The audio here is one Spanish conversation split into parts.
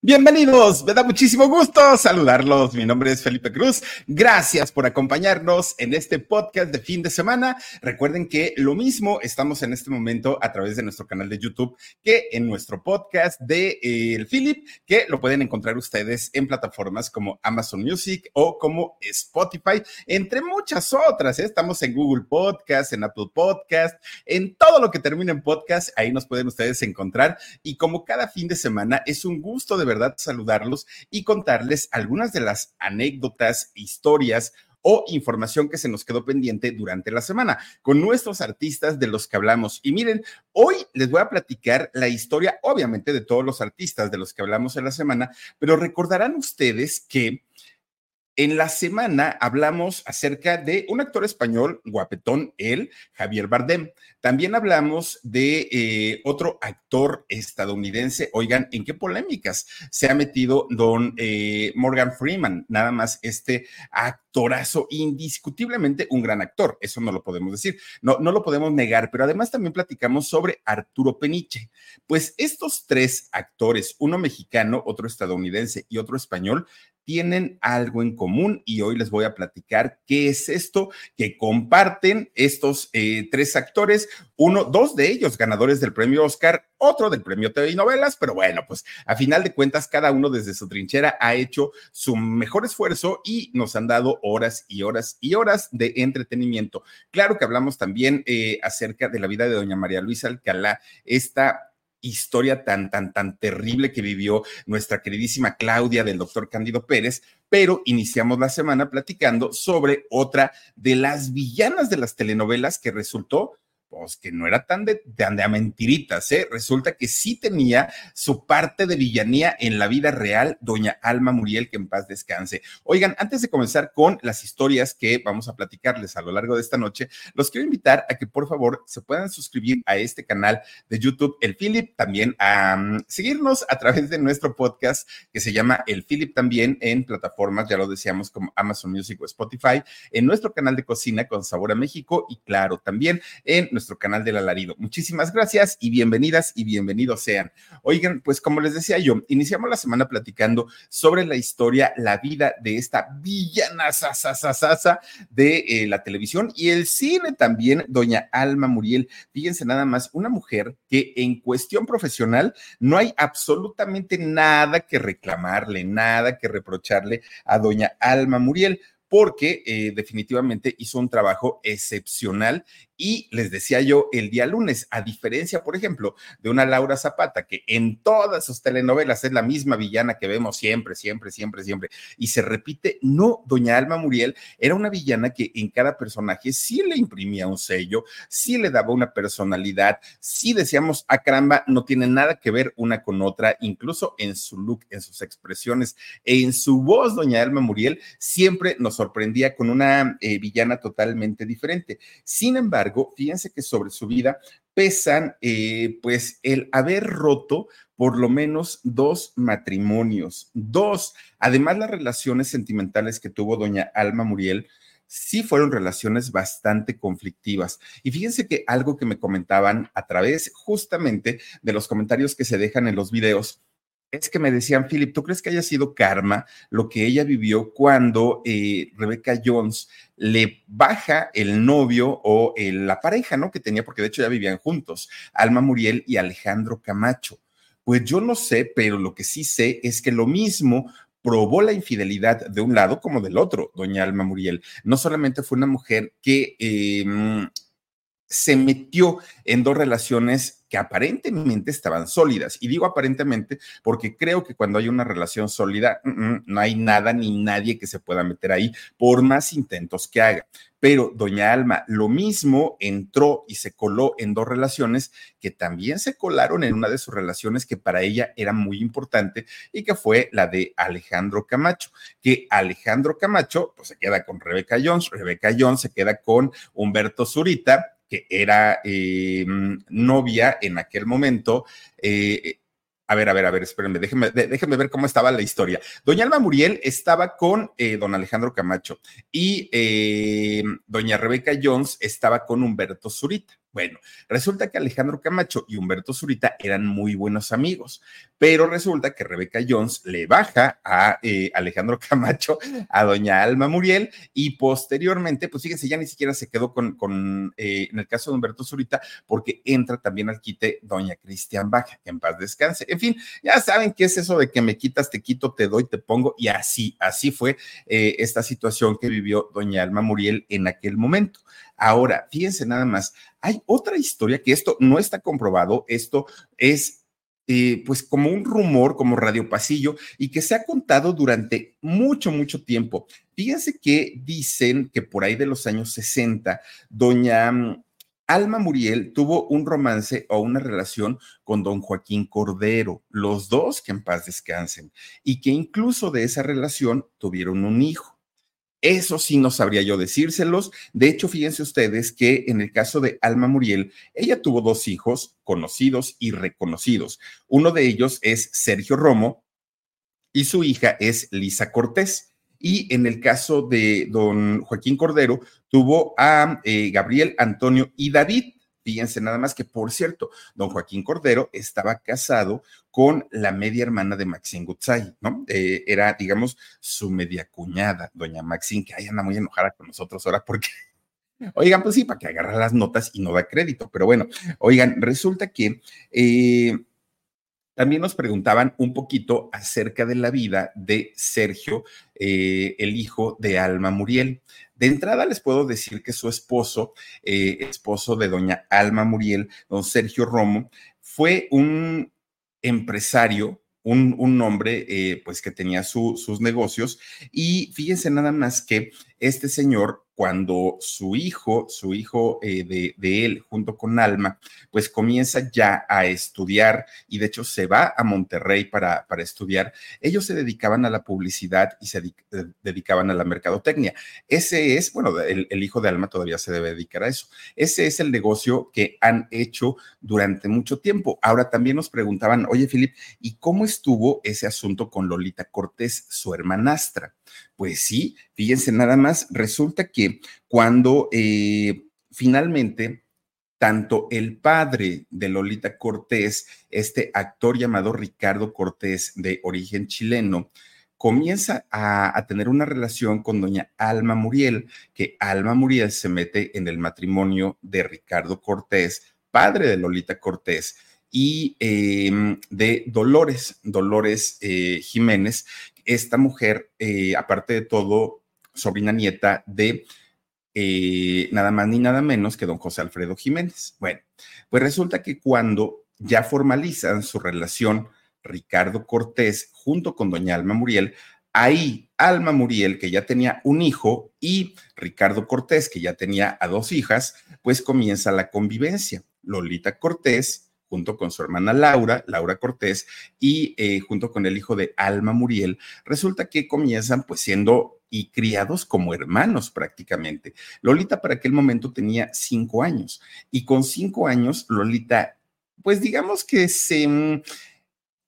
Bienvenidos, me da muchísimo gusto saludarlos. Mi nombre es Felipe Cruz. Gracias por acompañarnos en este podcast de fin de semana. Recuerden que lo mismo estamos en este momento a través de nuestro canal de YouTube que en nuestro podcast de eh, El Philip, que lo pueden encontrar ustedes en plataformas como Amazon Music o como Spotify, entre muchas otras. ¿eh? Estamos en Google Podcast, en Apple Podcast, en todo lo que termine en podcast. Ahí nos pueden ustedes encontrar. Y como cada fin de semana, es un gusto de verdad saludarlos y contarles algunas de las anécdotas, historias o información que se nos quedó pendiente durante la semana con nuestros artistas de los que hablamos. Y miren, hoy les voy a platicar la historia, obviamente, de todos los artistas de los que hablamos en la semana, pero recordarán ustedes que en la semana hablamos acerca de un actor español, guapetón, él, Javier Bardem. También hablamos de eh, otro actor estadounidense. Oigan, ¿en qué polémicas se ha metido don eh, Morgan Freeman? Nada más este actorazo, indiscutiblemente un gran actor, eso no lo podemos decir, no, no lo podemos negar, pero además también platicamos sobre Arturo Peniche. Pues estos tres actores, uno mexicano, otro estadounidense y otro español, tienen algo en común y hoy les voy a platicar qué es esto que comparten estos eh, tres actores, uno, dos de ellos ganadores del premio Oscar, otro del premio TV y novelas, pero bueno, pues a final de cuentas cada uno desde su trinchera ha hecho su mejor esfuerzo y nos han dado horas y horas y horas de entretenimiento. Claro que hablamos también eh, acerca de la vida de doña María Luisa Alcalá, esta historia tan, tan, tan terrible que vivió nuestra queridísima Claudia del doctor Cándido Pérez, pero iniciamos la semana platicando sobre otra de las villanas de las telenovelas que resultó pues que no era tan de, de, mentiritas, ¿eh? Resulta que sí tenía su parte de villanía en la vida real, doña Alma Muriel, que en paz descanse. Oigan, antes de comenzar con las historias que vamos a platicarles a lo largo de esta noche, los quiero invitar a que por favor se puedan suscribir a este canal de YouTube, El Philip, también a seguirnos a través de nuestro podcast que se llama El Philip también en plataformas, ya lo decíamos, como Amazon Music o Spotify, en nuestro canal de cocina con Sabor a México y claro, también en nuestro canal del alarido. Muchísimas gracias y bienvenidas y bienvenidos sean. Oigan, pues como les decía yo, iniciamos la semana platicando sobre la historia, la vida de esta villana sasa de eh, la televisión y el cine también, doña Alma Muriel. Fíjense nada más, una mujer que en cuestión profesional no hay absolutamente nada que reclamarle, nada que reprocharle a doña Alma Muriel porque eh, definitivamente hizo un trabajo excepcional y les decía yo el día lunes, a diferencia, por ejemplo, de una Laura Zapata, que en todas sus telenovelas es la misma villana que vemos siempre, siempre, siempre, siempre, y se repite, no, doña Alma Muriel era una villana que en cada personaje sí le imprimía un sello, sí le daba una personalidad, sí decíamos, a ah, caramba, no tiene nada que ver una con otra, incluso en su look, en sus expresiones, en su voz, doña Alma Muriel siempre nos sorprendía con una eh, villana totalmente diferente. Sin embargo, fíjense que sobre su vida pesan eh, pues el haber roto por lo menos dos matrimonios, dos. Además, las relaciones sentimentales que tuvo doña Alma Muriel sí fueron relaciones bastante conflictivas. Y fíjense que algo que me comentaban a través justamente de los comentarios que se dejan en los videos es que me decían, Philip, ¿tú crees que haya sido karma lo que ella vivió cuando eh, Rebecca Jones le baja el novio o la pareja, ¿no? Que tenía, porque de hecho ya vivían juntos, Alma Muriel y Alejandro Camacho. Pues yo no sé, pero lo que sí sé es que lo mismo probó la infidelidad de un lado como del otro, doña Alma Muriel. No solamente fue una mujer que em, se metió en dos relaciones que aparentemente estaban sólidas. Y digo aparentemente porque creo que cuando hay una relación sólida, mm, mm, no hay nada ni nadie que se pueda meter ahí, por más intentos que haga. Pero doña Alma lo mismo entró y se coló en dos relaciones que también se colaron en una de sus relaciones que para ella era muy importante y que fue la de Alejandro Camacho, que Alejandro Camacho pues se queda con Rebeca Jones, Rebeca Jones se queda con Humberto Zurita que era eh, novia en aquel momento. Eh, a ver, a ver, a ver, espérenme, déjenme, déjenme ver cómo estaba la historia. Doña Alma Muriel estaba con eh, don Alejandro Camacho y doña Rebeca Jones estaba con Humberto Zurita. Bueno, resulta que Alejandro Camacho y Humberto Zurita eran muy buenos amigos, pero resulta que Rebeca Jones le baja a eh, Alejandro Camacho, a doña Alma Muriel, y posteriormente, pues fíjense, ya ni siquiera se quedó con, con eh, en el caso de Humberto Zurita, porque entra también al quite doña Cristian Baja, en paz descanse. En fin, ya saben qué es eso de que me quitas, te quito, te doy, te pongo, y así, así fue eh, esta situación que vivió doña Alma Muriel en aquel momento. Ahora, fíjense nada más, hay otra historia que esto no está comprobado, esto es eh, pues como un rumor, como radio pasillo, y que se ha contado durante mucho, mucho tiempo. Fíjense que dicen que por ahí de los años 60, doña mm, Alma Muriel tuvo un romance o una relación con don Joaquín Cordero, los dos que en paz descansen, y que incluso de esa relación tuvieron un hijo. Eso sí no sabría yo decírselos. De hecho, fíjense ustedes que en el caso de Alma Muriel, ella tuvo dos hijos conocidos y reconocidos. Uno de ellos es Sergio Romo y su hija es Lisa Cortés. Y en el caso de don Joaquín Cordero, tuvo a eh, Gabriel, Antonio y David. Fíjense nada más que, por cierto, don Joaquín Cordero estaba casado con la media hermana de Maxine Gutzai, ¿no? Eh, era, digamos, su media cuñada, doña Maxine, que ahí anda muy enojada con nosotros ahora porque Oigan, pues sí, para que agarra las notas y no da crédito, pero bueno, oigan, resulta que eh, también nos preguntaban un poquito acerca de la vida de Sergio, eh, el hijo de Alma Muriel. De entrada les puedo decir que su esposo, eh, esposo de doña Alma Muriel, don Sergio Romo, fue un empresario, un, un hombre eh, pues que tenía sus negocios y fíjense nada más que este señor cuando su hijo, su hijo eh, de, él, junto con Alma, pues comienza ya a estudiar y de hecho se va a Monterrey para, para estudiar, ellos se dedicaban a la publicidad y se eh, dedicaban a la mercadotecnia. Ese es, bueno, el, el, hijo de Alma todavía se debe dedicar a eso. Ese es el negocio que han hecho durante mucho tiempo. Ahora también nos preguntaban, oye, Filip, ¿y cómo estuvo ese asunto con Lolita Cortés, su hermanastra? Pues sí, fíjense nada más, resulta que cuando eh, finalmente tanto el padre de Lolita Cortés, este actor llamado Ricardo Cortés de origen chileno, comienza a, tener una relación con doña Alma Muriel, que Alma Muriel se mete en el matrimonio de Ricardo Cortés, padre de Lolita Cortés, y em, de Dolores, Dolores eh, Jiménez, esta mujer, eh, aparte de todo, sobrina nieta de eh, nada más ni nada menos que don José Alfredo Jiménez. Bueno, pues resulta que cuando ya formalizan su relación Ricardo Cortés junto con doña Alma Muriel, ahí Alma Muriel, que ya tenía un hijo, y Ricardo Cortés, que ya tenía a dos hijas, pues comienza la convivencia. Lolita Cortés junto con su hermana Laura, Laura Cortés, y eh, junto con el hijo de Alma Muriel, resulta que comienzan pues siendo y criados como hermanos prácticamente. Lolita para aquel momento tenía cinco años y con cinco años Lolita, pues digamos que se mm,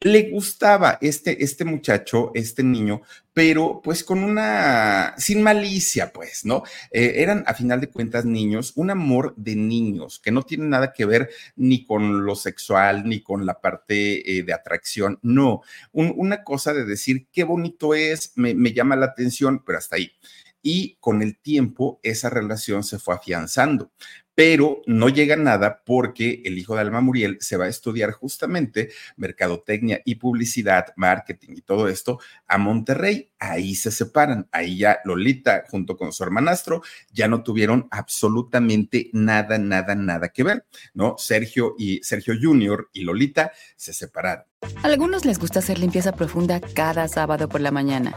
le gustaba este, este muchacho, este niño, pero pues con una, sin malicia, pues, ¿no? Eh, eran a final de cuentas niños, un amor de niños, que no tiene nada que ver ni con lo sexual, ni con la parte eh, de atracción, no, una cosa de decir qué bonito es, me, me llama la atención, pero hasta ahí. Y con el tiempo esa relación se fue afianzando pero no llega nada porque el hijo de Alma Muriel se va a estudiar justamente mercadotecnia y publicidad, marketing y todo esto a Monterrey. Ahí se separan, ahí ya Lolita junto con su hermanastro ya no tuvieron absolutamente nada, nada, nada que ver, ¿no? Sergio y Sergio Junior y Lolita se separaron. A algunos les gusta hacer limpieza profunda cada sábado por la mañana.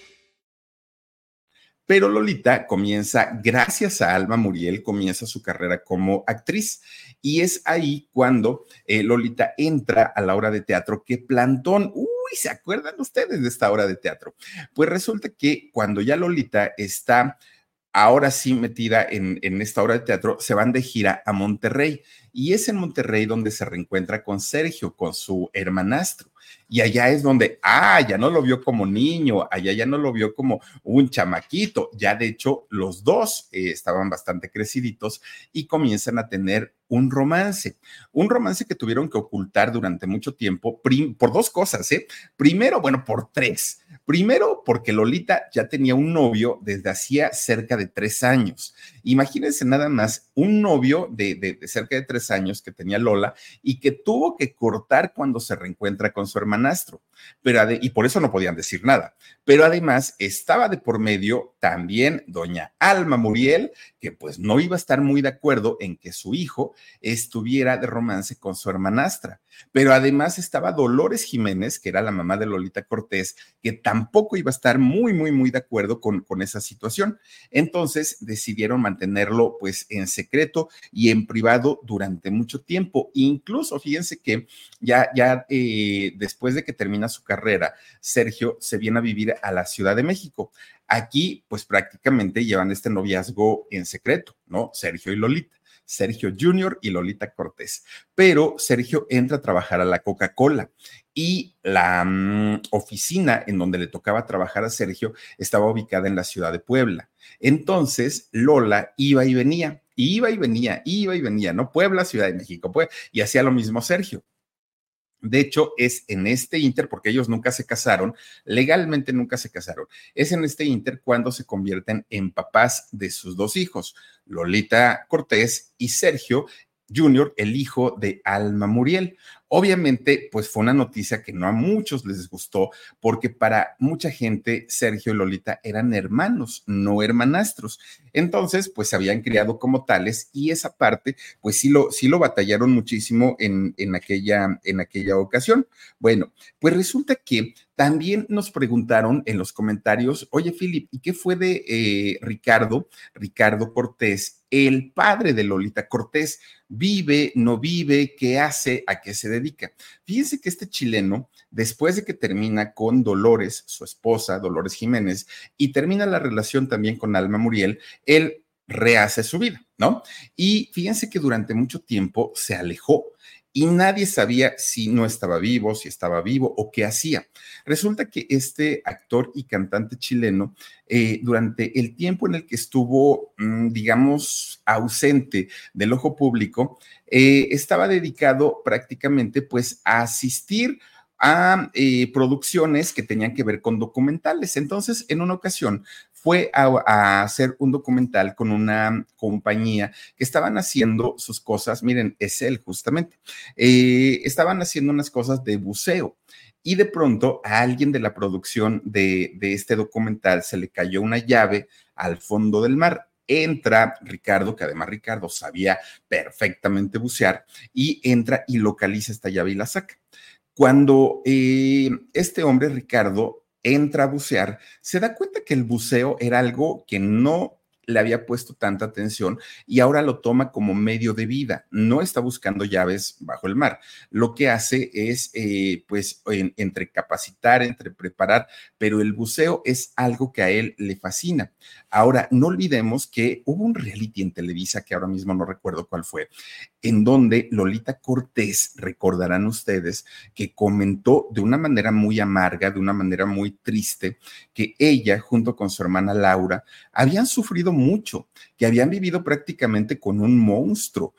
Pero Lolita comienza, gracias a Alma Muriel, comienza su carrera como actriz. Y es ahí cuando eh, Lolita entra a la obra de teatro que Plantón, uy, ¿se acuerdan ustedes de esta obra de teatro? Pues resulta que cuando ya Lolita está ahora sí metida en, en, esta obra de teatro, se van de gira a Monterrey. Y es en Monterrey donde se reencuentra con Sergio, con su hermanastro. Y allá es donde, ah, ya no lo vio como niño, allá ya no lo vio como un chamaquito. Ya de hecho, los dos eh, estaban bastante creciditos y comienzan a tener un romance. Un romance que tuvieron que ocultar durante mucho tiempo por dos cosas, ¿eh? Primero, bueno, por tres. Primero, porque Lolita ya tenía un novio desde hacía cerca de tres años. Imagínense nada más un novio de, de cerca de tres años que tenía Lola y que tuvo que cortar cuando se reencuentra con su hermanastro. Pero y por eso no podían decir nada. Pero además estaba de por medio también doña Alma Muriel, que pues no iba a estar muy de acuerdo en que su hijo estuviera de romance con su hermanastra. Pero además estaba Dolores Jiménez, que era la mamá de Lolita Cortés, que tampoco iba a estar muy, muy, muy de acuerdo con, esa situación. Entonces decidieron mantenerlo pues en secreto y en privado durante mucho tiempo. Incluso fíjense que ya, ya eh, después de que termina su carrera, Sergio se viene a vivir a la Ciudad de México. Aquí pues prácticamente llevan este noviazgo en secreto, ¿no? Sergio y Lolita. Sergio Jr. y Lolita Cortés. Pero Sergio entra a trabajar a la Coca-Cola y la mm, oficina en donde le tocaba trabajar a Sergio estaba ubicada en la ciudad de Puebla. Entonces Lola iba y venía, iba y venía, iba y venía, ¿no? Puebla, Ciudad de México, pues, y hacía lo mismo Sergio. De hecho, es en este inter, porque ellos nunca se casaron, legalmente nunca se casaron, es en este inter cuando se convierten en papás de sus dos hijos, Lolita Cortés y Sergio, Junior, el hijo de Alma Muriel. Obviamente, pues fue una noticia que no a muchos les gustó, porque para mucha gente Sergio y Lolita eran hermanos, no hermanastros. Entonces, pues se habían criado como tales y esa parte, pues sí lo, sí lo batallaron muchísimo en, en, aquella, en aquella ocasión. Bueno, pues resulta que también nos preguntaron en los comentarios, oye, Philip, ¿y qué fue de eh, Ricardo, Ricardo Cortés, el padre de Lolita Cortés? ¿Vive, no vive? ¿Qué hace? ¿A qué se dedica? Fíjense que este chileno, después de que termina con Dolores, su esposa, Dolores Jiménez, y termina la relación también con Alma Muriel, él rehace su vida, ¿no? Y fíjense que durante mucho tiempo se alejó y nadie sabía si no estaba vivo, si estaba vivo o qué hacía. Resulta que este actor y cantante chileno, eh, durante el tiempo en el que estuvo, mm, digamos, ausente del ojo público, eh, estaba dedicado prácticamente pues a asistir a eh, producciones que tenían que ver con documentales. Entonces, en una ocasión fue a, hacer un documental con una compañía que estaban haciendo sus cosas, miren, es él justamente, eh, estaban haciendo unas cosas de buceo. Y de pronto a alguien de la producción de, este documental se le cayó una llave al fondo del mar entra Ricardo, que además Ricardo sabía perfectamente bucear, y entra y localiza esta llave y la saca. Cuando eh, este hombre, Ricardo, entra a bucear, se da cuenta que el buceo era algo que no le había puesto tanta atención y ahora lo toma como medio de vida. No está buscando llaves bajo el mar. Lo que hace es, eh, pues, entre capacitar, entre preparar, pero el buceo es algo que a él le fascina. Ahora, no olvidemos que hubo un reality en Televisa, que ahora mismo no recuerdo cuál fue, en donde Lolita Cortés, recordarán ustedes, que comentó de una manera muy amarga, de una manera muy triste, que ella, junto con su hermana Laura, habían sufrido mucho, que habían vivido prácticamente con un monstruo.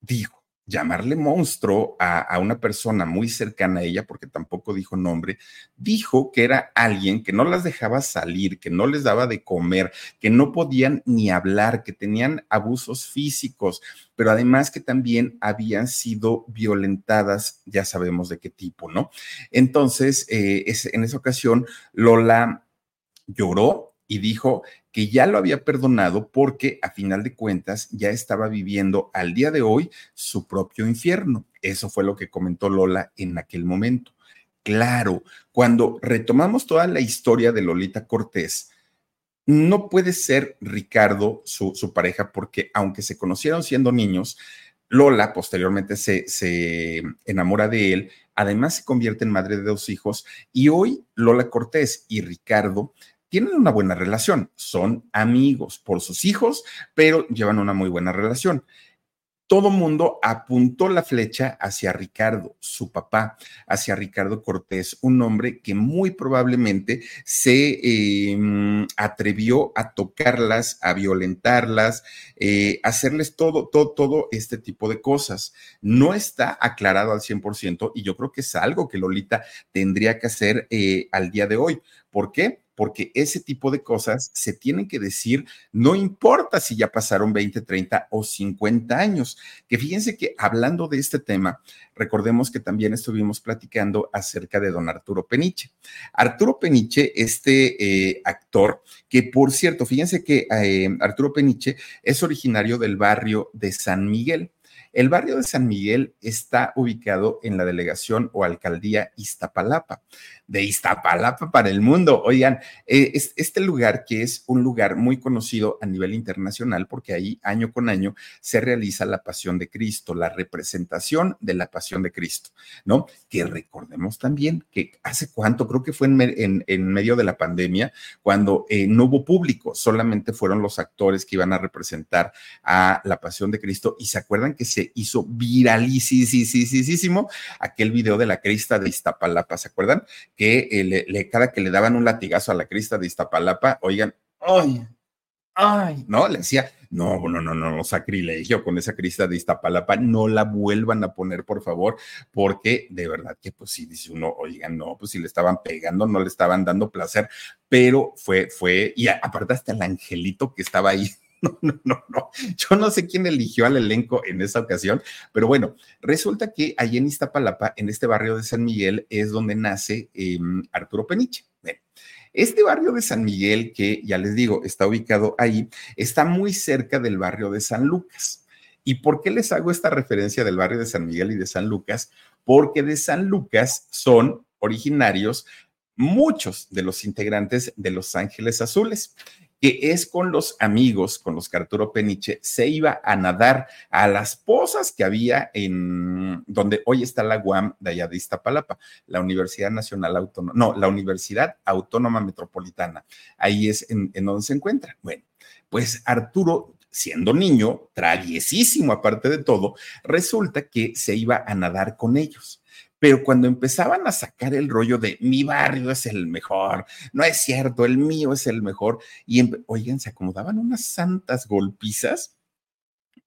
Dijo, llamarle monstruo a, una persona muy cercana a ella, porque tampoco dijo nombre, dijo que era alguien que no las dejaba salir, que no les daba de comer, que no podían ni hablar, que tenían abusos físicos, pero además que también habían sido violentadas, ya sabemos de qué tipo, ¿no? Entonces, eh, en esa ocasión, Lola lloró y dijo que ya lo había perdonado porque a final de cuentas ya estaba viviendo al día de hoy su propio infierno. Eso fue lo que comentó Lola en aquel momento. Claro, cuando retomamos toda la historia de Lolita Cortés, no puede ser Ricardo su, pareja porque aunque se conocieron siendo niños, Lola posteriormente se, se, enamora de él, además se convierte en madre de dos hijos y hoy Lola Cortés y Ricardo tienen una buena relación, son amigos por sus hijos, pero llevan una muy buena relación. Todo mundo apuntó la flecha hacia Ricardo, su papá, hacia Ricardo Cortés, un hombre que muy probablemente se em, atrevió a tocarlas, a violentarlas, eh, hacerles todo, todo, todo este tipo de cosas. No está aclarado al 100% y yo creo que es algo que Lolita tendría que hacer eh, al día de hoy. ¿Por qué? Porque ese tipo de cosas se tienen que decir, no importa si ya pasaron 20, 30 o 50 años. Que fíjense que hablando de este tema, recordemos que también estuvimos platicando acerca de don Arturo Peniche. Arturo Peniche, este eh, actor, que por cierto, fíjense que eh, Arturo Peniche es originario del barrio de San Miguel. El barrio de San Miguel está ubicado en la delegación o alcaldía Iztapalapa de Iztapalapa para el mundo. Oigan, eh, este lugar que es un lugar muy conocido a nivel internacional porque ahí año con año se realiza la Pasión de Cristo, la representación de la Pasión de Cristo, ¿no? Que recordemos también que hace cuánto, creo que fue en, en, medio de la pandemia, cuando eh, no hubo público, solamente fueron los actores que iban a representar a la Pasión de Cristo y se acuerdan que se hizo viralísimo aquel video de la crista de Iztapalapa, ¿se acuerdan? Que eh, le, cada que le daban un latigazo a la crista de Iztapalapa, oigan, ay, ay, ¿no? Le decía, no, no, no, no, sacrilegio con esa crista de Iztapalapa, no la vuelvan a poner, por favor, porque de verdad que pues sí, dice uno, oigan, no, pues si le estaban pegando, no le estaban dando placer, pero fue, fue, y aparte hasta el angelito que estaba ahí no, no, no, no. Yo no sé quién eligió al elenco en esa ocasión, pero bueno, resulta que allí en Iztapalapa, en este barrio de San Miguel, es donde nace em, Arturo Peniche. este barrio de San Miguel, que ya les digo, está ubicado ahí, está muy cerca del barrio de San Lucas. ¿Y por qué les hago esta referencia del barrio de San Miguel y de San Lucas? Porque de San Lucas son originarios muchos de los integrantes de Los Ángeles Azules que es con los amigos con los que Arturo Peniche se iba a nadar a las pozas que había en donde hoy está la UAM de allá de Iztapalapa, la Universidad Nacional Autónoma, no, la Universidad Autónoma Metropolitana. Ahí es en, donde se encuentra. Bueno, pues Arturo siendo niño, traviesísimo aparte de todo, resulta que se iba a nadar con ellos. Pero cuando empezaban a sacar el rollo de mi barrio es el mejor, no es cierto, el mío es el mejor, y oigan, se acomodaban unas santas golpizas,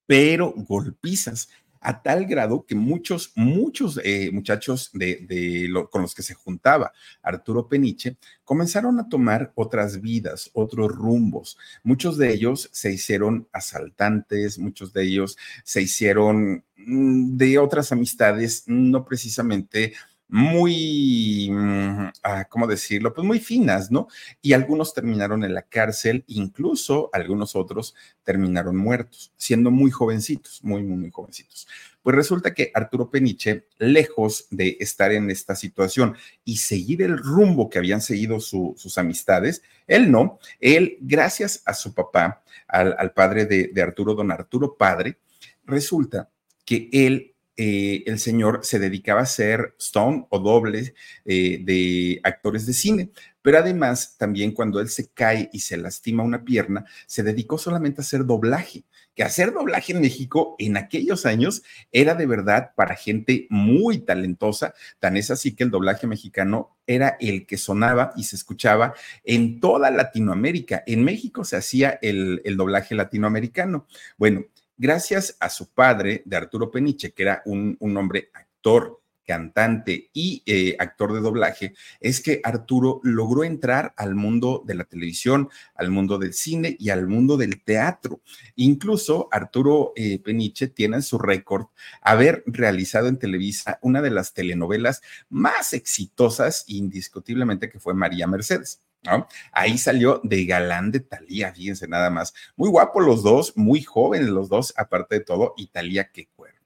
pero golpizas a tal grado que muchos, muchos eh, muchachos de, con los que se juntaba Arturo Peniche comenzaron a tomar otras vidas, otros rumbos. Muchos de ellos se hicieron asaltantes, muchos de ellos se hicieron mm, de otras amistades, no precisamente muy, mm, ah, ¿cómo decirlo? Pues muy finas, ¿no? Y algunos terminaron en la cárcel, incluso algunos otros terminaron muertos, siendo muy jovencitos, muy, muy, muy jovencitos. Pues resulta que Arturo Peniche, lejos de estar en esta situación y seguir el rumbo que habían seguido sus amistades, él no, él, gracias a su papá, al, padre de, de Arturo, don Arturo Padre, resulta que él eh, el señor se dedicaba a ser stone o doble eh, de actores de cine, pero además también cuando él se cae y se lastima una pierna, se dedicó solamente a hacer doblaje, que hacer doblaje en México en aquellos años era de verdad para gente muy talentosa, tan es así que el doblaje mexicano era el que sonaba y se escuchaba en toda Latinoamérica. En México se hacía el, el doblaje latinoamericano. Bueno, gracias a su padre, de Arturo Peniche, que era un, hombre actor, cantante y eh, actor de doblaje, es que Arturo logró entrar al mundo de la televisión, al mundo del cine y al mundo del teatro. Incluso Arturo eh, Peniche tiene en su récord haber realizado en Televisa una de las telenovelas más exitosas, indiscutiblemente, que fue María Mercedes. Ahí salió de galán de Talía, fíjense nada más. Muy guapos los dos, muy jóvenes los dos, aparte de todo, y Talía, qué cuerpazo.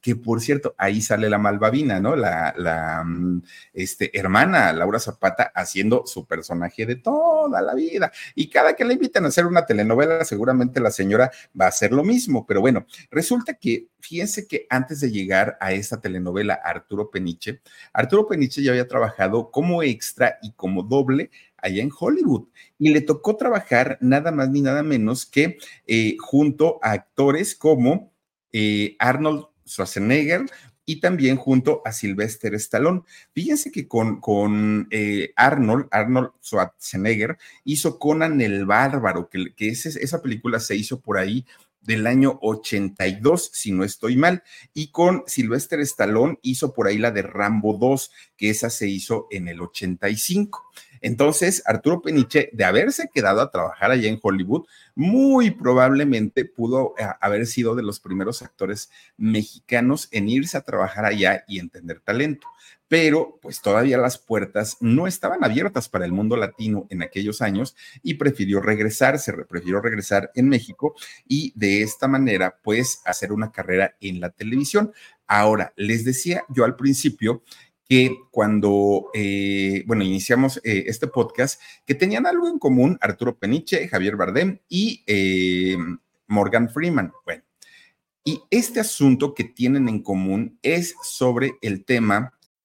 Que por cierto, ahí sale la malvavina, ¿no? La, la mm, este, hermana Laura Zapata haciendo su personaje de toda la vida. Y cada que le invitan a hacer una telenovela, seguramente la señora va a hacer lo mismo. Pero bueno, resulta que, fíjense que antes de llegar a esta telenovela Arturo Peniche, Arturo Peniche ya había trabajado como extra y como doble allá en Hollywood y le tocó trabajar nada más ni nada menos que eh, junto a actores como eh, Arnold Schwarzenegger, y también junto a Sylvester Stallone. Fíjense que con, con eh, Arnold, Arnold Schwarzenegger, hizo Conan el Bárbaro, que, que esa película se hizo por ahí del año 82, si no estoy mal, y con Sylvester Stallone hizo por ahí la de Rambo 2, que esa se hizo en el 85. Entonces, Arturo Peniche, de haberse quedado a trabajar allá en Hollywood, muy probablemente pudo eh, haber sido de los primeros actores mexicanos en irse a trabajar allá y entender talento. Pero pues todavía las puertas no estaban abiertas para el mundo latino en aquellos años y prefirió regresar, se prefirió regresar en México y de esta manera pues hacer una carrera en la televisión. Ahora, les decía yo al principio que cuando, eh, bueno, iniciamos eh, este podcast, que tenían algo en común Arturo Peniche, Javier Bardem y eh, Morgan Freeman. Bueno, y este asunto que tienen en común es sobre el tema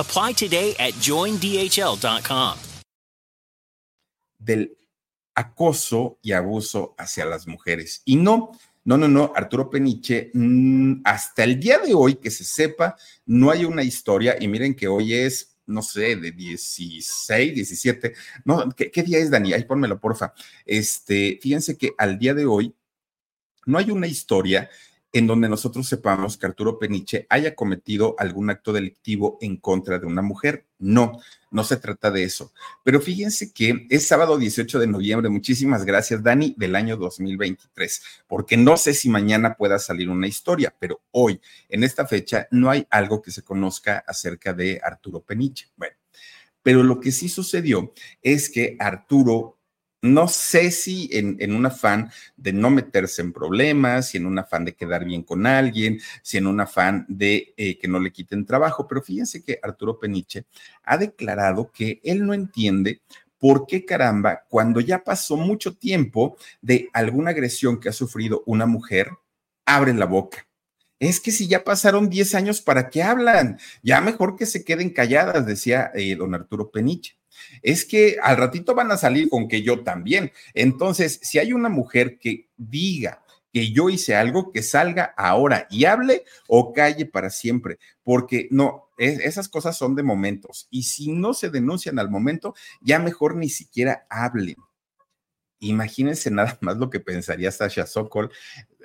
Apply today at joindhl.com. del acoso y abuso hacia las mujeres. Y no, no, no, no, Arturo Peniche, mm, hasta el día de hoy, que se sepa, no hay una historia, y miren que hoy es, no sé, de 16, 17, no, ¿qué, día es, Dani? Ahí pónmelo, porfa. Este, fíjense que al día de hoy no hay una historia en donde nosotros sepamos que Arturo Peniche haya cometido algún acto delictivo en contra de una mujer. No, no se trata de eso. Pero fíjense que es sábado 18 de noviembre, muchísimas gracias Dani, del año 2023, porque no sé si mañana pueda salir una historia, pero hoy, en esta fecha, no hay algo que se conozca acerca de Arturo Peniche. Bueno, pero lo que sí sucedió es que Arturo no sé si en, un afán de no meterse en problemas, si en un afán de quedar bien con alguien, si en un afán de eh, que no le quiten trabajo, pero fíjense que Arturo Peniche ha declarado que él no entiende por qué caramba, cuando ya pasó mucho tiempo de alguna agresión que ha sufrido una mujer, abre la boca. Es que si ya pasaron 10 años, ¿para qué hablan? Ya mejor que se queden calladas, decía eh, don Arturo Peniche es que al ratito van a salir con que yo también. Entonces, si hay una mujer que diga que yo hice algo, que salga ahora y hable o calle para siempre, porque no, esas cosas son de momentos y si no se denuncian al momento, ya mejor ni siquiera hablen. Imagínense nada más lo que pensaría Sasha Sokol,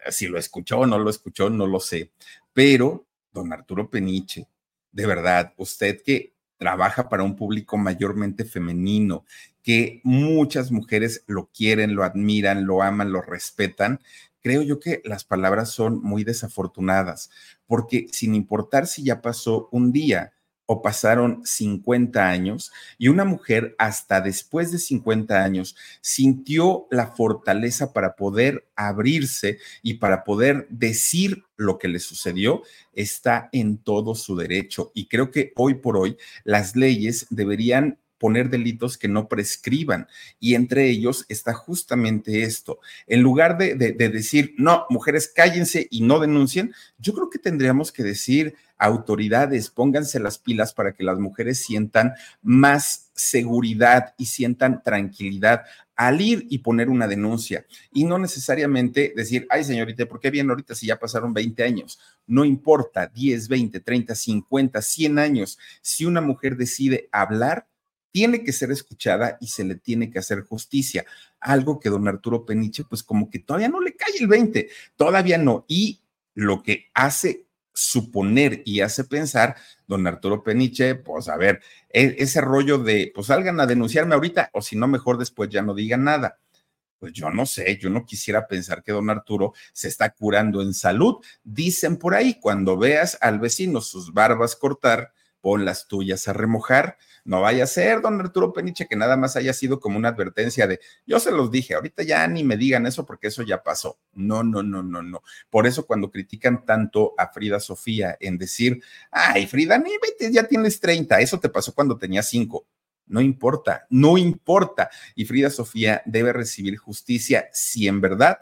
si lo escuchó o no lo escuchó, no lo sé, pero don Arturo Peniche, de verdad, usted que trabaja para un público mayormente femenino, que muchas mujeres lo quieren, lo admiran, lo aman, lo respetan, creo yo que las palabras son muy desafortunadas, porque sin importar si ya pasó un día o pasaron 50 años y una mujer hasta después de 50 años sintió la fortaleza para poder abrirse y para poder decir lo que le sucedió, está en todo su derecho. Y creo que hoy por hoy las leyes deberían poner delitos que no prescriban. Y entre ellos está justamente esto. En lugar de, decir, no, mujeres cállense y no denuncien, yo creo que tendríamos que decir, autoridades, pónganse las pilas para que las mujeres sientan más seguridad y sientan tranquilidad al ir y poner una denuncia y no necesariamente decir, ay señorita, ¿por qué bien ahorita si ya pasaron 20 años? No importa, 10, 20, 30, 50, 100 años, si una mujer decide hablar, tiene que ser escuchada y se le tiene que hacer justicia. Algo que don Arturo Peniche, pues como que todavía no le cae el 20, todavía no. Y lo que hace suponer y hace pensar, don Arturo Peniche, pues a ver, e, ese rollo de, pues salgan a denunciarme ahorita o si no, mejor después ya no digan nada. Pues yo no sé, yo no quisiera pensar que don Arturo se está curando en salud. Dicen por ahí, cuando veas al vecino sus barbas cortar, pon las tuyas a remojar. No vaya a ser, don Arturo Peniche, que nada más haya sido como una advertencia de, yo se los dije, ahorita ya ni me digan eso porque eso ya pasó. No, no, no, no, no. Por eso cuando critican tanto a Frida Sofía en decir, ay, Frida, ni vete, ya tienes 30, eso te pasó cuando tenía 5. No importa, no importa. Y Frida Sofía debe recibir justicia si en verdad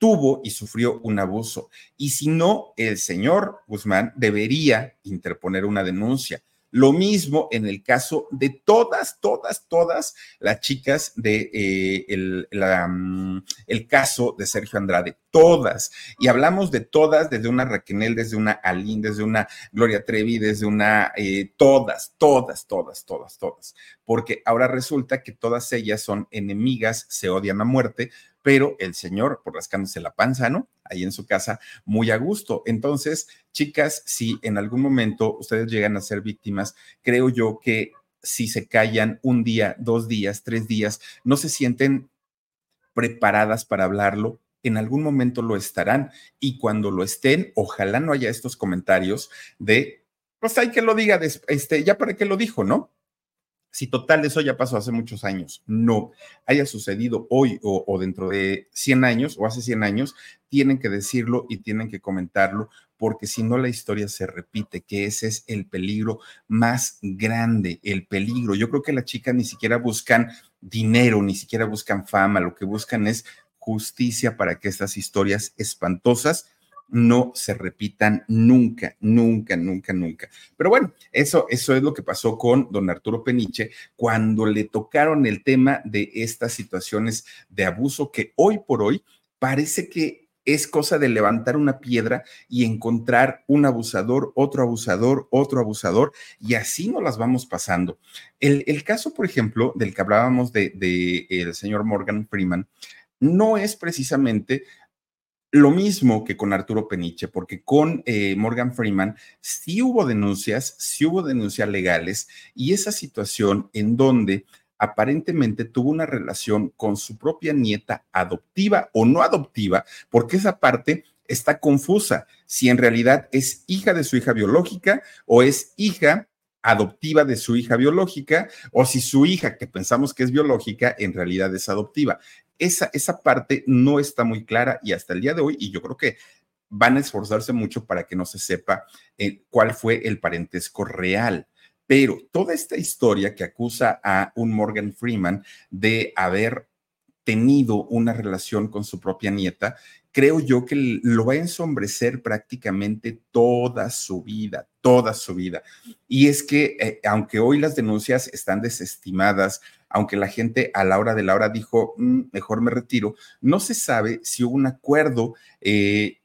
tuvo y sufrió un abuso. Y si no, el señor Guzmán debería interponer una denuncia. Lo mismo en el caso de todas, todas, todas las chicas de eh, el, mm, el, caso de Sergio Andrade, todas. Y hablamos de todas, desde una Raquel, desde una Aline, desde una Gloria Trevi, desde una, eh, todas, todas, todas, todas, todas. Porque ahora resulta que todas ellas son enemigas, se odian a muerte, pero el señor, por rascándose la panza, ¿no? Ahí en su casa, muy a gusto. Entonces, chicas, si en algún momento ustedes llegan a ser víctimas, creo yo que si se callan un día, dos días, tres días, no se sienten preparadas para hablarlo, en algún momento lo estarán. Y cuando lo estén, ojalá no haya estos comentarios de, pues hay que lo diga, este, ya para qué lo dijo, ¿no? Si total eso ya pasó hace muchos años, no haya sucedido hoy o, dentro de 100 años o hace 100 años, tienen que decirlo y tienen que comentarlo, porque si no la historia se repite, que ese es el peligro más grande, el peligro. Yo creo que las chicas ni siquiera buscan dinero, ni siquiera buscan fama, lo que buscan es justicia para que estas historias espantosas no se repitan nunca, nunca, nunca, nunca. Pero bueno, eso, eso es lo que pasó con don Arturo Peniche cuando le tocaron el tema de estas situaciones de abuso que hoy por hoy parece que es cosa de levantar una piedra y encontrar un abusador, otro abusador, otro abusador, y así nos las vamos pasando. El, caso, por ejemplo, del que hablábamos de, de el señor Morgan Freeman, no es precisamente lo mismo que con Arturo Peniche, porque con eh, Morgan Freeman sí hubo denuncias, sí hubo denuncias legales y esa situación en donde aparentemente tuvo una relación con su propia nieta adoptiva o no adoptiva, porque esa parte está confusa, si en realidad es hija de su hija biológica o es hija adoptiva de su hija biológica o si su hija, que pensamos que es biológica, en realidad es adoptiva. Esa, esa parte no está muy clara y hasta el día de hoy, y yo creo que van a esforzarse mucho para que no se sepa eh, cuál fue el parentesco real. Pero toda esta historia que acusa a un Morgan Freeman de haber tenido una relación con su propia nieta, creo yo que lo va a ensombrecer prácticamente toda su vida, toda su vida. Y es que, eh, aunque hoy las denuncias están desestimadas, aunque la gente a la hora de la hora dijo, mm, mejor me retiro, no se sabe si hubo un acuerdo, eh,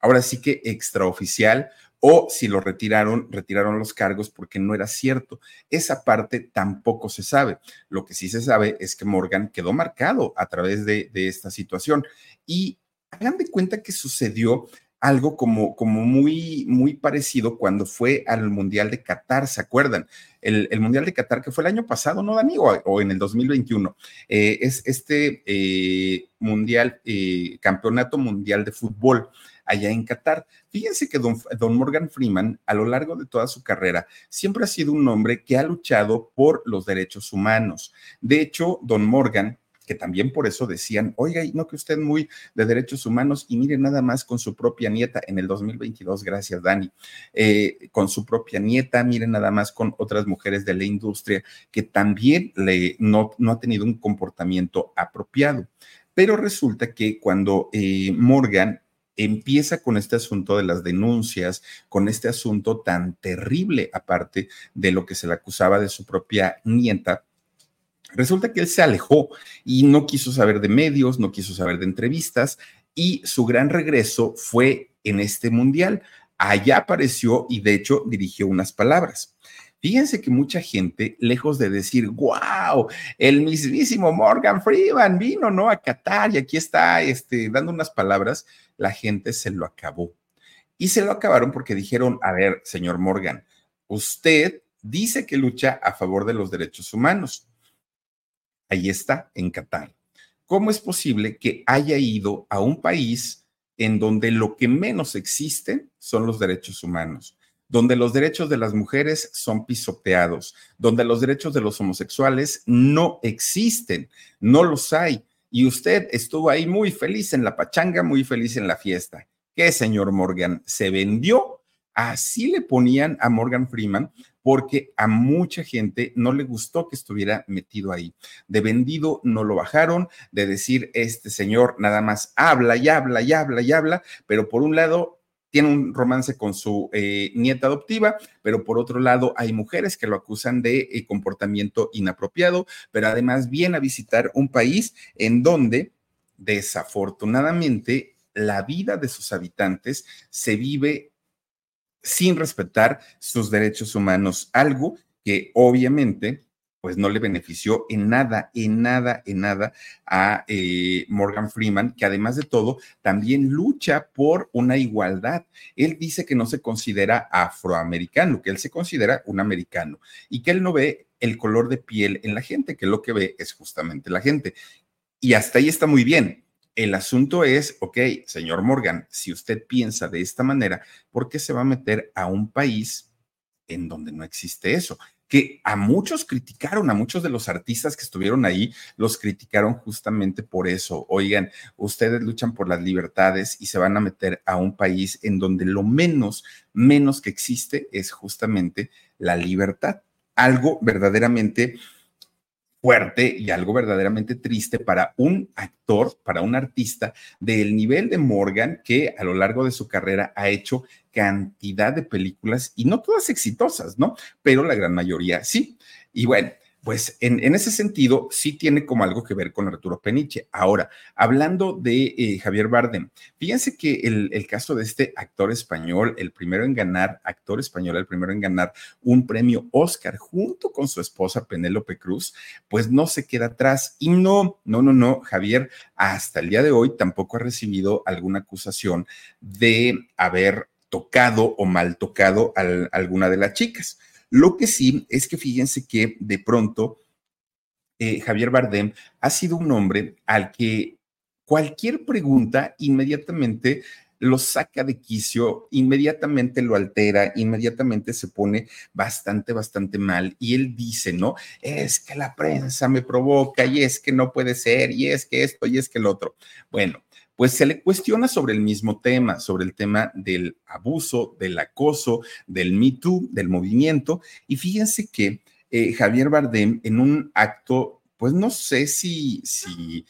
ahora sí que extraoficial o si lo retiraron, retiraron los cargos porque no era cierto. Esa parte tampoco se sabe. Lo que sí se sabe es que Morgan quedó marcado a través de, de esta situación. Y hagan de cuenta que sucedió algo como, como muy, muy parecido cuando fue al Mundial de Qatar, ¿se acuerdan? El, Mundial de Qatar que fue el año pasado, ¿no, Dani? O, en el 2021. Eh, es este eh, Mundial, eh, Campeonato Mundial de Fútbol allá en Qatar. Fíjense que don, don, Morgan Freeman, a lo largo de toda su carrera, siempre ha sido un hombre que ha luchado por los derechos humanos. De hecho, don Morgan que también por eso decían, oiga, no que usted muy de derechos humanos y mire nada más con su propia nieta en el 2022, gracias Dani, eh, con su propia nieta, mire nada más con otras mujeres de la industria que también le, no, no ha tenido un comportamiento apropiado. Pero resulta que cuando eh, Morgan empieza con este asunto de las denuncias, con este asunto tan terrible, aparte de lo que se le acusaba de su propia nieta, Resulta que él se alejó y no quiso saber de medios, no quiso saber de entrevistas y su gran regreso fue en este mundial. Allá apareció y de hecho dirigió unas palabras. Fíjense que mucha gente, lejos de decir, wow, el mismísimo Morgan Freeman vino, ¿no? A Qatar y aquí está este, dando unas palabras, la gente se lo acabó. Y se lo acabaron porque dijeron, a ver, señor Morgan, usted dice que lucha a favor de los derechos humanos Ahí está, en Qatar. ¿Cómo es posible que haya ido a un país en donde lo que menos existe son los derechos humanos? donde los derechos de las mujeres son pisoteados, donde los derechos de los homosexuales no existen, no los hay. Y usted estuvo ahí muy feliz en la pachanga, muy feliz en la fiesta. ¿Qué, señor Morgan? ¿Se vendió? Así le ponían a Morgan Freeman porque a mucha gente no le gustó que estuviera metido ahí. De vendido no lo bajaron, de decir, este señor nada más habla y habla y habla y habla, pero por un lado tiene un romance con su eh, nieta adoptiva, pero por otro lado hay mujeres que lo acusan de eh, comportamiento inapropiado, pero además viene a visitar un país en donde desafortunadamente la vida de sus habitantes se vive sin respetar sus derechos humanos, algo que obviamente pues no le benefició en nada, en nada, en nada a eh, Morgan Freeman, que además de todo también lucha por una igualdad. Él dice que no se considera afroamericano, que él se considera un americano y que él no ve el color de piel en la gente, que lo que ve es justamente la gente. Y hasta ahí está muy bien. El asunto es, ok, señor Morgan, si usted piensa de esta manera, ¿por qué se va a meter a un país en donde no existe eso? que a muchos criticaron, a muchos de los artistas que estuvieron ahí, los criticaron justamente por eso. Oigan, ustedes luchan por las libertades y se van a meter a un país en donde lo menos, menos que existe es justamente la libertad. Algo verdaderamente fuerte y algo verdaderamente triste para un actor, para un artista del nivel de Morgan, que a lo largo de su carrera ha hecho cantidad de películas y no todas exitosas, ¿no? Pero la gran mayoría sí. Y bueno, pues en, ese sentido sí tiene como algo que ver con Arturo Peniche. Ahora, hablando de eh, Javier Bardem, fíjense que el, el, caso de este actor español, el primero en ganar, actor español, el primero en ganar un premio Oscar junto con su esposa Penélope Cruz, pues no se queda atrás. Y no, no, no, no, Javier hasta el día de hoy tampoco ha recibido alguna acusación de haber tocado o mal tocado a alguna de las chicas. Lo que sí es que fíjense que de pronto eh, Javier Bardem ha sido un hombre al que cualquier pregunta inmediatamente lo saca de quicio, inmediatamente lo altera, inmediatamente se pone bastante, bastante mal. Y él dice, ¿no? Es que la prensa me provoca y es que no puede ser y es que esto y es que el otro. Bueno, pues se le cuestiona sobre el mismo tema, sobre el tema del abuso, del acoso, del Me Too, del movimiento. Y fíjense que eh, Javier Bardem en un acto, pues no sé si, si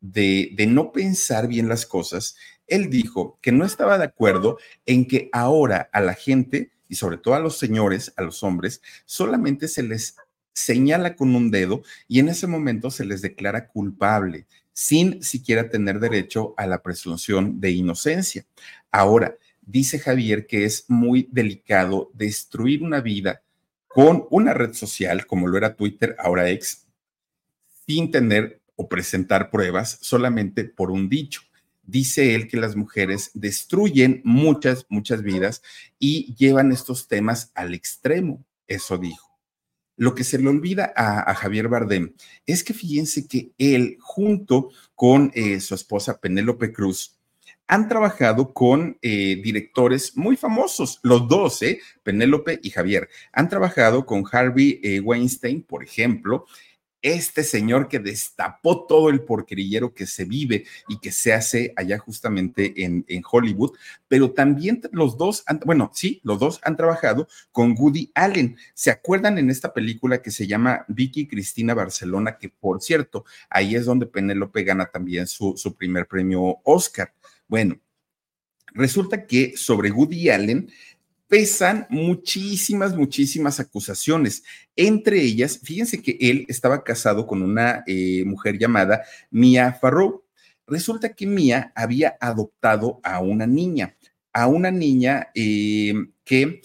de, de no pensar bien las cosas, él dijo que no estaba de acuerdo en que ahora a la gente y sobre todo a los señores, a los hombres, solamente se les señala con un dedo y en ese momento se les declara culpable sin siquiera tener derecho a la presunción de inocencia. Ahora, dice Javier que es muy delicado destruir una vida con una red social, como lo era Twitter, ahora ex, sin tener o presentar pruebas solamente por un dicho. Dice él que las mujeres destruyen muchas, muchas vidas y llevan estos temas al extremo. Eso dijo. Lo que se le olvida a, Javier Bardem es que fíjense que él, junto con eh, su esposa Penélope Cruz, han trabajado con eh, directores muy famosos, los dos, ¿eh? Penélope y Javier. Han trabajado con Harvey eh, Weinstein, por ejemplo, este señor que destapó todo el porquerillero que se vive y que se hace allá justamente en, en Hollywood, pero también los dos, han, bueno, sí, los dos han trabajado con Woody Allen. ¿Se acuerdan en esta película que se llama Vicky Cristina Barcelona? Que por cierto, ahí es donde Penélope gana también su, su primer premio Oscar. Bueno, resulta que sobre Woody Allen pesan muchísimas, muchísimas acusaciones. Entre ellas, fíjense que él estaba casado con una eh, mujer llamada Mia Farrow. Resulta que Mia había adoptado a una niña, a una niña eh, que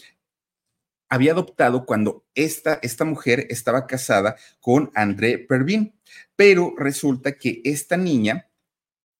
había adoptado cuando esta, esta mujer estaba casada con André Pervin. Pero resulta que esta niña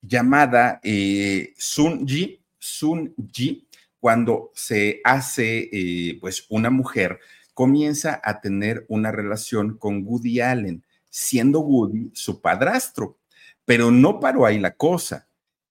llamada eh, Sun Ji, Sun Ji, cuando se hace eh, pues una mujer, comienza a tener una relación con Woody Allen, siendo Woody su padrastro. Pero no paró ahí la cosa.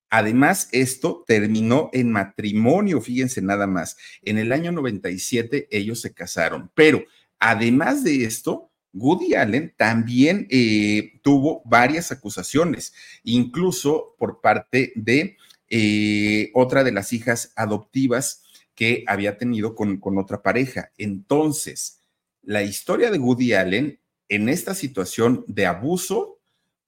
Además, esto terminó en matrimonio, fíjense nada más. En el año 97 ellos se casaron, pero además de esto, Woody Allen también eh, tuvo varias acusaciones, incluso por parte de eh, otra de las hijas adoptivas que había tenido con, con otra pareja. Entonces, la historia de Woody Allen en esta situación de abuso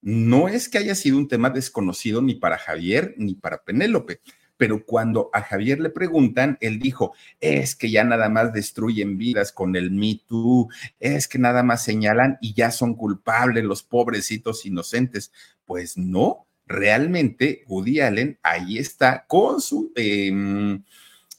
no es que haya sido un tema desconocido ni para Javier ni para Penélope pero cuando a Javier le preguntan, él dijo, es que ya nada más destruyen vidas con el Me Too, es que nada más señalan y ya son culpables los pobrecitos inocentes. Pues no, realmente Woody Allen ahí está con su... Em,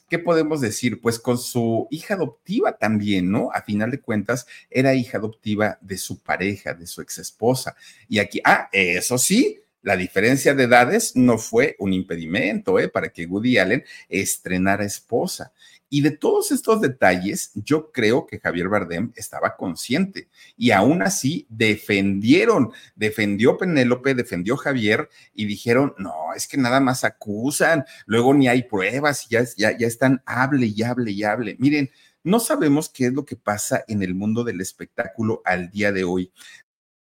¿qué podemos decir? Pues con su hija adoptiva también, ¿no? A final de cuentas, era hija adoptiva de su pareja, de su ex esposa. Y aquí, ah, eso sí, la diferencia de edades no fue un impedimento ¿eh? para que Woody Allen estrenara esposa. Y de todos estos detalles, yo creo que Javier Bardem estaba consciente y aún así defendieron, defendió Penélope, defendió Javier y dijeron, no, es que nada más acusan, luego ni hay pruebas, ya, ya, ya están, hable y hable y hable. Miren, no sabemos qué es lo que pasa en el mundo del espectáculo al día de hoy.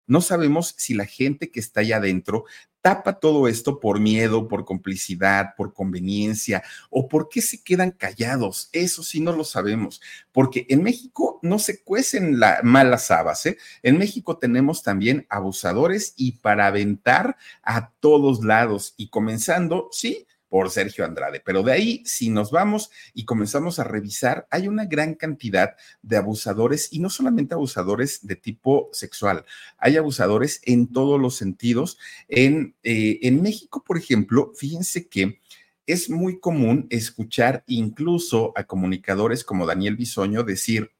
No sabemos si la gente que está allá adentro tapa todo esto por miedo, por complicidad, por conveniencia o por qué se quedan callados. Eso sí no lo sabemos, porque en México no se cuecen las malas habas. ¿eh? En México tenemos también abusadores y para aventar a todos lados y comenzando, sí, por Sergio Andrade. Pero de ahí, si nos vamos y comenzamos a revisar, hay una gran cantidad de abusadores y no solamente abusadores de tipo sexual, hay abusadores en todos los sentidos. En, eh, en México, por ejemplo, fíjense que es muy común escuchar incluso a comunicadores como Daniel Bisoño decir,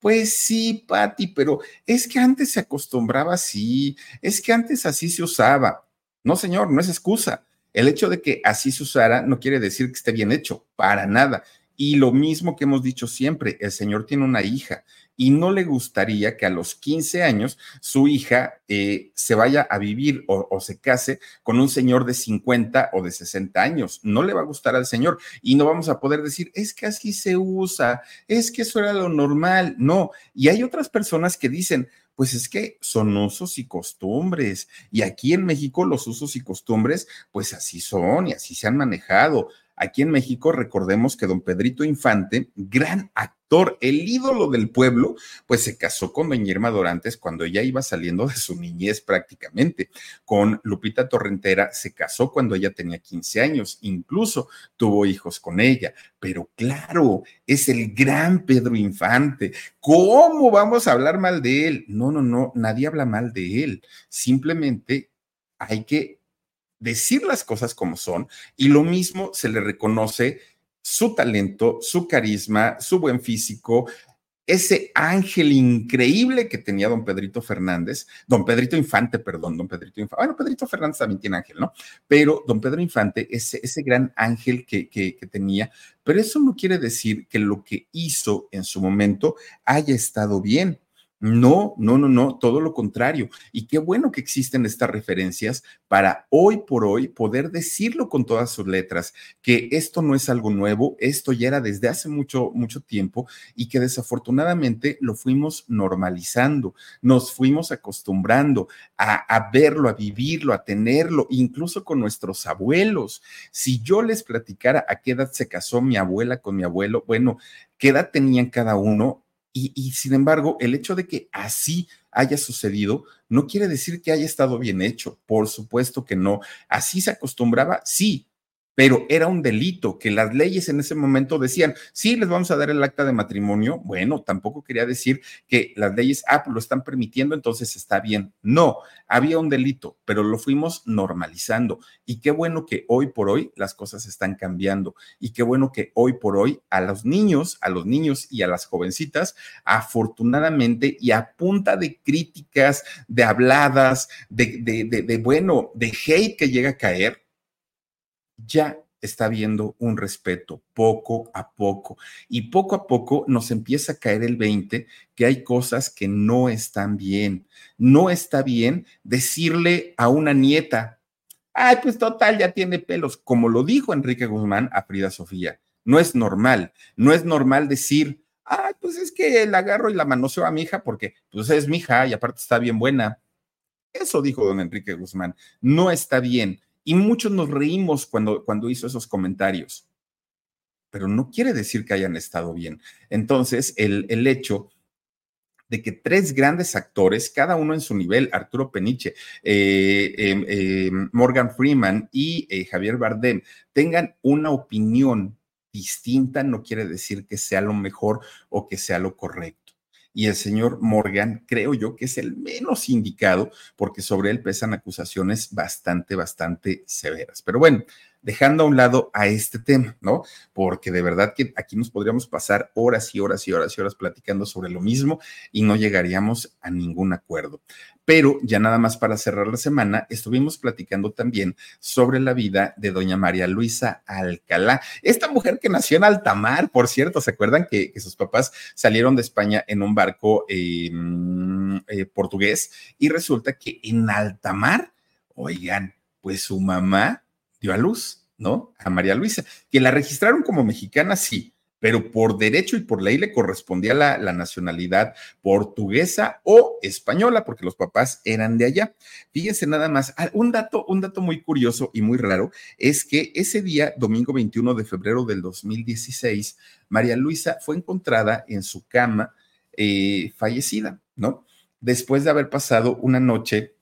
pues sí, Patti, pero es que antes se acostumbraba así, es que antes así se usaba. No, señor, no es excusa. El hecho de que así se usara no quiere decir que esté bien hecho, para nada. Y lo mismo que hemos dicho siempre, el señor tiene una hija y no le gustaría que a los 15 años su hija eh, se vaya a vivir o, o, se case con un señor de 50 o de 60 años. No le va a gustar al señor y no vamos a poder decir, es que así se usa, es que eso era lo normal. No, y hay otras personas que dicen, pues es que son usos y costumbres. Y aquí en México los usos y costumbres, pues así son y así se han manejado. Aquí en México, recordemos que don Pedrito Infante, gran actor, el ídolo del pueblo, pues se casó con doña Irma Dorantes cuando ella iba saliendo de su niñez prácticamente. Con Lupita Torrentera se casó cuando ella tenía 15 años, incluso tuvo hijos con ella. Pero claro, es el gran Pedro Infante. ¿Cómo vamos a hablar mal de él? No, no, no, nadie habla mal de él. Simplemente hay que decir las cosas como son y lo mismo se le reconoce su talento, su carisma, su buen físico, ese ángel increíble que tenía don Pedrito Fernández, don Pedrito Infante, perdón, don Pedrito Infante, bueno, Pedrito Fernández también tiene ángel, ¿no? Pero don Pedro Infante, ese, ese gran ángel que, que, que tenía, pero eso no quiere decir que lo que hizo en su momento haya estado bien. No, no, no, no, todo lo contrario. Y qué bueno que existen estas referencias para hoy por hoy poder decirlo con todas sus letras, que esto no es algo nuevo, esto ya era desde hace mucho, mucho tiempo y que desafortunadamente lo fuimos normalizando, nos fuimos acostumbrando a, a verlo, a vivirlo, a tenerlo, incluso con nuestros abuelos. Si yo les platicara a qué edad se casó mi abuela con mi abuelo, bueno, qué edad tenían cada uno, y, sin embargo, el hecho de que así haya sucedido no quiere decir que haya estado bien hecho. Por supuesto que no. Así se acostumbraba, sí, pero era un delito que las leyes en ese momento decían, sí, les vamos a dar el acta de matrimonio. Bueno, tampoco quería decir que las leyes, ah, pues lo están permitiendo, entonces está bien. No, había un delito, pero lo fuimos normalizando. Y qué bueno que hoy por hoy las cosas están cambiando. Y qué bueno que hoy por hoy a los niños, a los niños y a las jovencitas, afortunadamente y a punta de críticas, de habladas, de, de, de, de bueno, de hate que llega a caer, ya está habiendo un respeto poco a poco. Y poco a poco nos empieza a caer el 20 que hay cosas que no están bien. No está bien decirle a una nieta, ay, pues total, ya tiene pelos, como lo dijo Enrique Guzmán a Frida Sofía. No es normal, no es normal decir, ay, pues es que la agarro y la manoseo a mi hija porque pues es mi hija y aparte está bien buena. Eso dijo don Enrique Guzmán. No está bien y muchos nos reímos cuando, cuando hizo esos comentarios, pero no quiere decir que hayan estado bien. Entonces, el, el hecho de que tres grandes actores, cada uno en su nivel, Arturo Peniche, eh, em, em, Morgan Freeman y eh, Javier Bardem, tengan una opinión distinta, no quiere decir que sea lo mejor o que sea lo correcto y el señor Morgan, creo yo que es el menos indicado porque sobre él pesan acusaciones bastante, bastante severas. Pero bueno, dejando a un lado a este tema, ¿no? Porque de verdad que aquí nos podríamos pasar horas y horas y horas y horas platicando sobre lo mismo y no llegaríamos a ningún acuerdo. Pero ya nada más para cerrar la semana, estuvimos platicando también sobre la vida de doña María Luisa Alcalá, esta mujer que nació en Altamar, por cierto, ¿se acuerdan que, sus papás salieron de España en un barco em, eh, portugués? Y resulta que en Altamar, oigan, pues su mamá dio a luz, ¿no? A María Luisa, que la registraron como mexicana, sí, pero por derecho y por ley le correspondía la, nacionalidad portuguesa o española, porque los papás eran de allá. Fíjense nada más, ah, un dato, un dato muy curioso y muy raro es que ese día, domingo 21 de febrero del 2016, María Luisa fue encontrada en su cama eh, fallecida, ¿no? Después de haber pasado una noche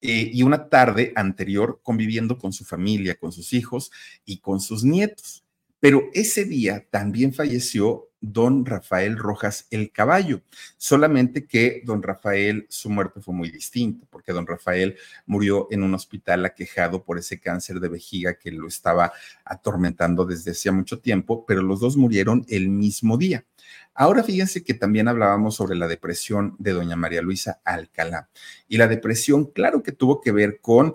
eh, y una tarde anterior conviviendo con su familia, con sus hijos y con sus nietos. Pero ese día también falleció don Rafael Rojas el Caballo, solamente que don Rafael, su muerte fue muy distinta, porque don Rafael murió en un hospital aquejado por ese cáncer de vejiga que lo estaba atormentando desde hacía mucho tiempo, pero los dos murieron el mismo día. Ahora fíjense que también hablábamos sobre la depresión de doña María Luisa Alcalá. Y la depresión, claro que tuvo que ver con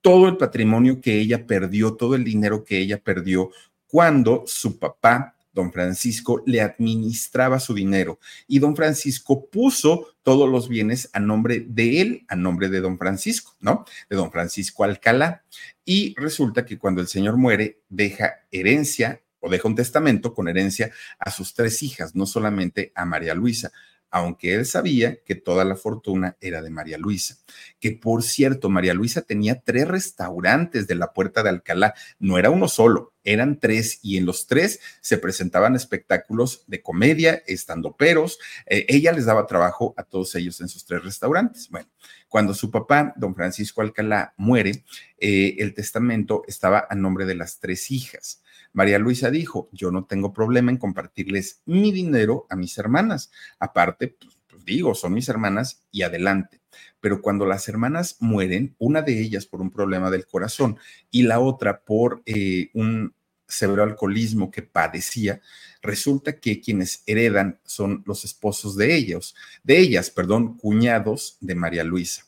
todo el patrimonio que ella perdió, todo el dinero que ella perdió cuando su papá don Francisco le administraba su dinero y don Francisco puso todos los bienes a nombre de él, a nombre de don Francisco, ¿no? De don Francisco Alcalá. Y resulta que cuando el señor muere, deja herencia o deja un testamento con herencia a sus tres hijas, no solamente a María Luisa, aunque él sabía que toda la fortuna era de María Luisa. Que por cierto, María Luisa tenía tres restaurantes de la Puerta de Alcalá, no era uno solo, eran tres y en los tres se presentaban espectáculos de comedia, estando peros. Eh, ella les daba trabajo a todos ellos en sus tres restaurantes. Bueno, cuando su papá, don Francisco Alcalá, muere, eh, el testamento estaba a nombre de las tres hijas. María Luisa dijo, yo no tengo problema en compartirles mi dinero a mis hermanas. Aparte, pues, pues, digo, son mis hermanas y adelante. Pero cuando las hermanas mueren, una de ellas por un problema del corazón y la otra por eh, un severo alcoholismo que padecía, resulta que quienes heredan son los esposos de ellos, de ellas, perdón, cuñados de María Luisa.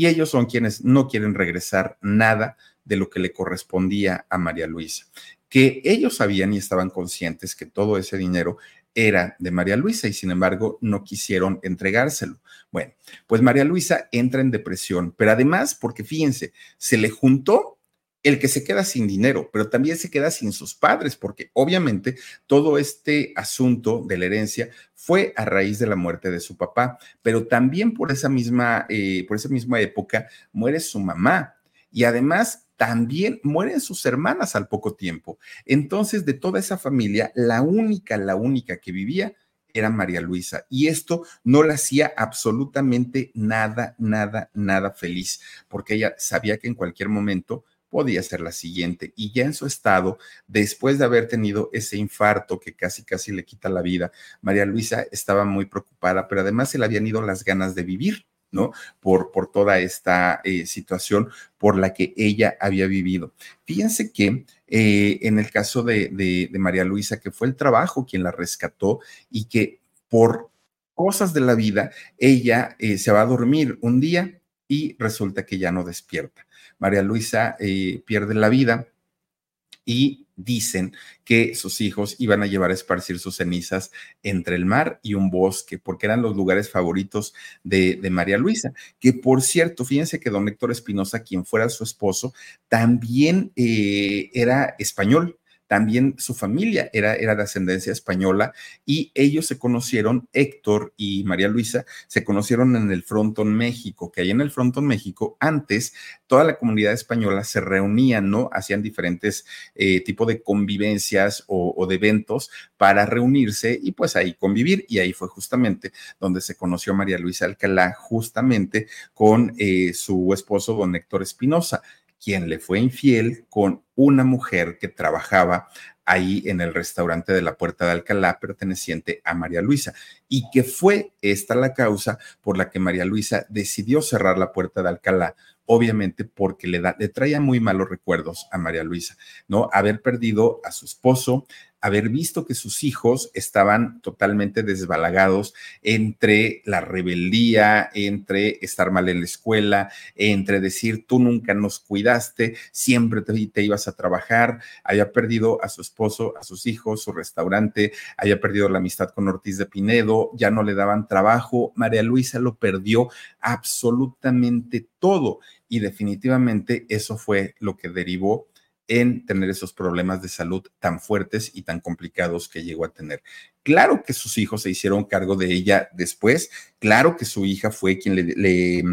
y ellos son quienes no quieren regresar nada de lo que le correspondía a María Luisa, que ellos sabían y estaban conscientes que todo ese dinero era de María Luisa y sin embargo no quisieron entregárselo. Bueno, pues María Luisa entra en depresión, pero además porque fíjense, se le juntó el que se queda sin dinero, pero también se queda sin sus padres, porque obviamente todo este asunto de la herencia fue a raíz de la muerte de su papá, pero también por esa misma, eh, por esa misma época muere su mamá y además también mueren sus hermanas al poco tiempo. Entonces, de toda esa familia, la única, la única que vivía era María Luisa. Y esto no la hacía absolutamente nada, nada, nada feliz, porque ella sabía que en cualquier momento podía ser la siguiente. Y ya en su estado, después de haber tenido ese infarto que casi, casi le quita la vida, María Luisa estaba muy preocupada, pero además se le habían ido las ganas de vivir. ¿no? Por, por toda esta eh, situación por la que ella había vivido. Fíjense que eh, en el caso de, de, María Luisa, que fue el trabajo quien la rescató y que por cosas de la vida, ella eh, se va a dormir un día y resulta que ya no despierta. María Luisa eh, pierde la vida y dicen que sus hijos iban a llevar a esparcir sus cenizas entre el mar y un bosque, porque eran los lugares favoritos de, María Luisa, que por cierto, fíjense que don Héctor Espinosa, quien fuera su esposo, también eh, era español, también su familia era, era de ascendencia española y ellos se conocieron, Héctor y María Luisa, se conocieron en el Frontón México, que ahí en el Frontón México antes toda la comunidad española se reunía, ¿no? Hacían diferentes eh, tipos de convivencias o, de eventos para reunirse y pues ahí convivir. Y ahí fue justamente donde se conoció María Luisa Alcalá, justamente con eh, su esposo, don Héctor Espinosa quien le fue infiel con una mujer que trabajaba ahí en el restaurante de la Puerta de Alcalá perteneciente a María Luisa y que fue esta la causa por la que María Luisa decidió cerrar la Puerta de Alcalá obviamente porque le, da, le traía muy malos recuerdos a María Luisa, ¿no? Haber perdido a su esposo, haber visto que sus hijos estaban totalmente desbalagados entre la rebeldía, entre estar mal en la escuela, entre decir tú nunca nos cuidaste, siempre te, ibas a trabajar, había perdido a su esposo, a sus hijos, su restaurante, había perdido la amistad con Ortiz de Pinedo, ya no le daban trabajo, María Luisa lo perdió absolutamente todo. Y definitivamente eso fue lo que derivó en tener esos problemas de salud tan fuertes y tan complicados que llegó a tener. Claro que sus hijos se hicieron cargo de ella después, claro que su hija fue quien le,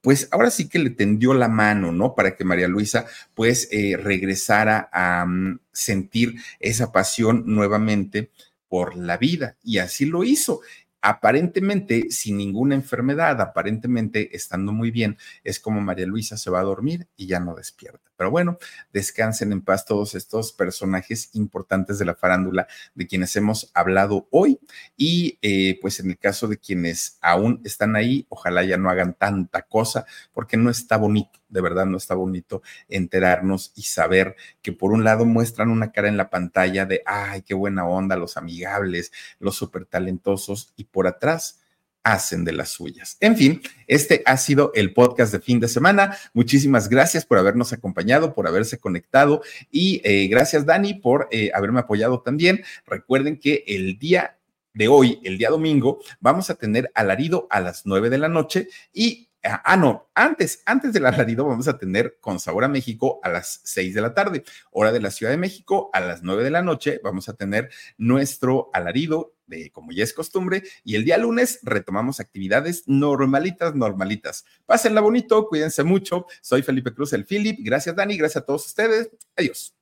pues ahora sí que le tendió la mano, ¿no? Para que María Luisa pues eh, regresara a mm, sentir esa pasión nuevamente por la vida y así lo hizo aparentemente sin ninguna enfermedad, aparentemente estando muy bien, es como María Luisa se va a dormir y ya no despierta. Pero bueno, descansen en paz todos estos personajes importantes de la farándula de quienes hemos hablado hoy y eh, pues en el caso de quienes aún están ahí, ojalá ya no hagan tanta cosa porque no está bonito, de verdad no está bonito enterarnos y saber que por un lado muestran una cara en la pantalla de, ay, qué buena onda, los amigables, los súper talentosos y por atrás hacen de las suyas. En fin, este ha sido el podcast de fin de semana. Muchísimas gracias por habernos acompañado, por haberse conectado y eh, gracias Dani por eh, haberme apoyado también. Recuerden que el día de hoy, el día domingo, vamos a tener alarido a las nueve de la noche y ah, no, antes, antes del alarido vamos a tener con Sabor a México a las 6 de la tarde, hora de la Ciudad de México, a las 9 de la noche vamos a tener nuestro alarido de como ya es costumbre y el día lunes retomamos actividades normalitas, normalitas. Pásenla bonito, cuídense mucho. Soy Felipe Cruz, el Philip. Gracias Dani, gracias a todos ustedes. Adiós.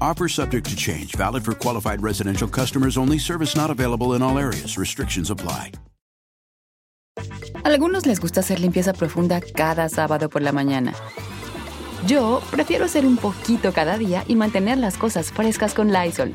Offer subject to change, valid for qualified residential customers only, service not available in all areas. Restrictions apply. Algunos les gusta hacer limpieza profunda cada sábado por la mañana. Yo prefiero hacer un poquito cada día y mantener las cosas frescas con Lysol.